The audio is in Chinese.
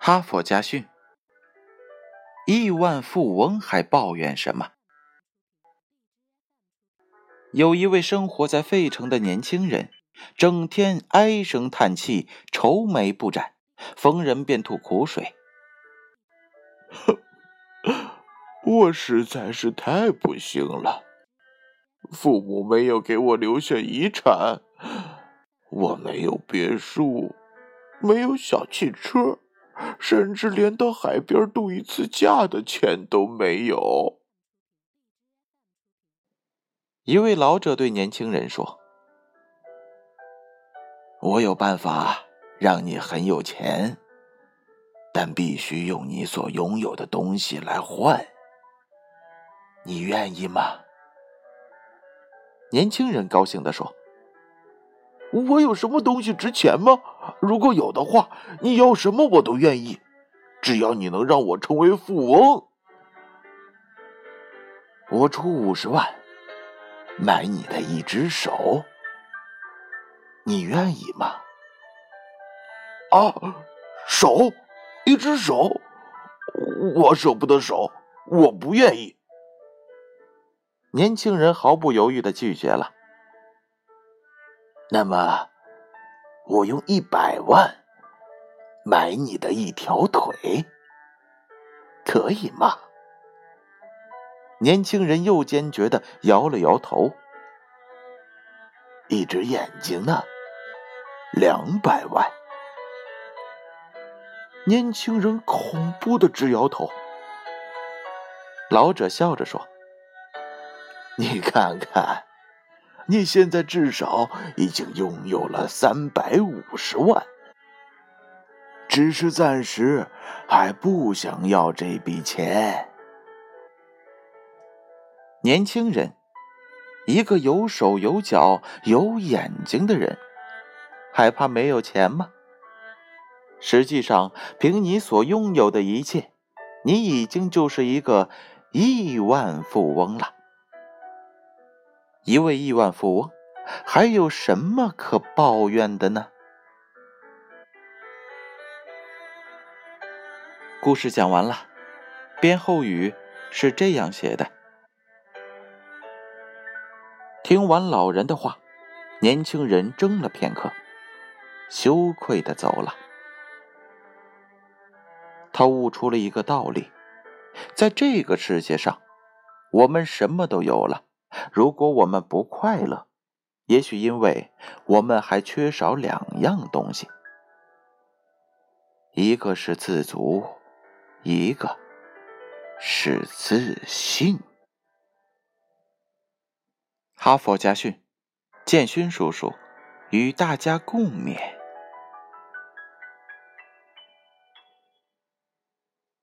哈佛家训：亿万富翁还抱怨什么？有一位生活在费城的年轻人，整天唉声叹气、愁眉不展，逢人便吐苦水。我实在是太不幸了，父母没有给我留下遗产，我没有别墅，没有小汽车。甚至连到海边度一次假的钱都没有。一位老者对年轻人说：“我有办法让你很有钱，但必须用你所拥有的东西来换。你愿意吗？”年轻人高兴地说：“我有什么东西值钱吗？”如果有的话，你要什么我都愿意，只要你能让我成为富翁。我出五十万买你的一只手，你愿意吗？啊，手，一只手，我舍不得手，我不愿意。年轻人毫不犹豫的拒绝了。那么。我用一百万买你的一条腿，可以吗？年轻人又坚决的摇了摇头。一只眼睛呢？两百万。年轻人恐怖的直摇头。老者笑着说：“你看看。”你现在至少已经拥有了三百五十万，只是暂时还不想要这笔钱。年轻人，一个有手有脚有眼睛的人，害怕没有钱吗？实际上，凭你所拥有的一切，你已经就是一个亿万富翁了。一位亿万富翁，还有什么可抱怨的呢？故事讲完了，编后语是这样写的：听完老人的话，年轻人怔了片刻，羞愧的走了。他悟出了一个道理：在这个世界上，我们什么都有了。如果我们不快乐，也许因为我们还缺少两样东西，一个是自足，一个是自信。哈佛家训，建勋叔叔与大家共勉。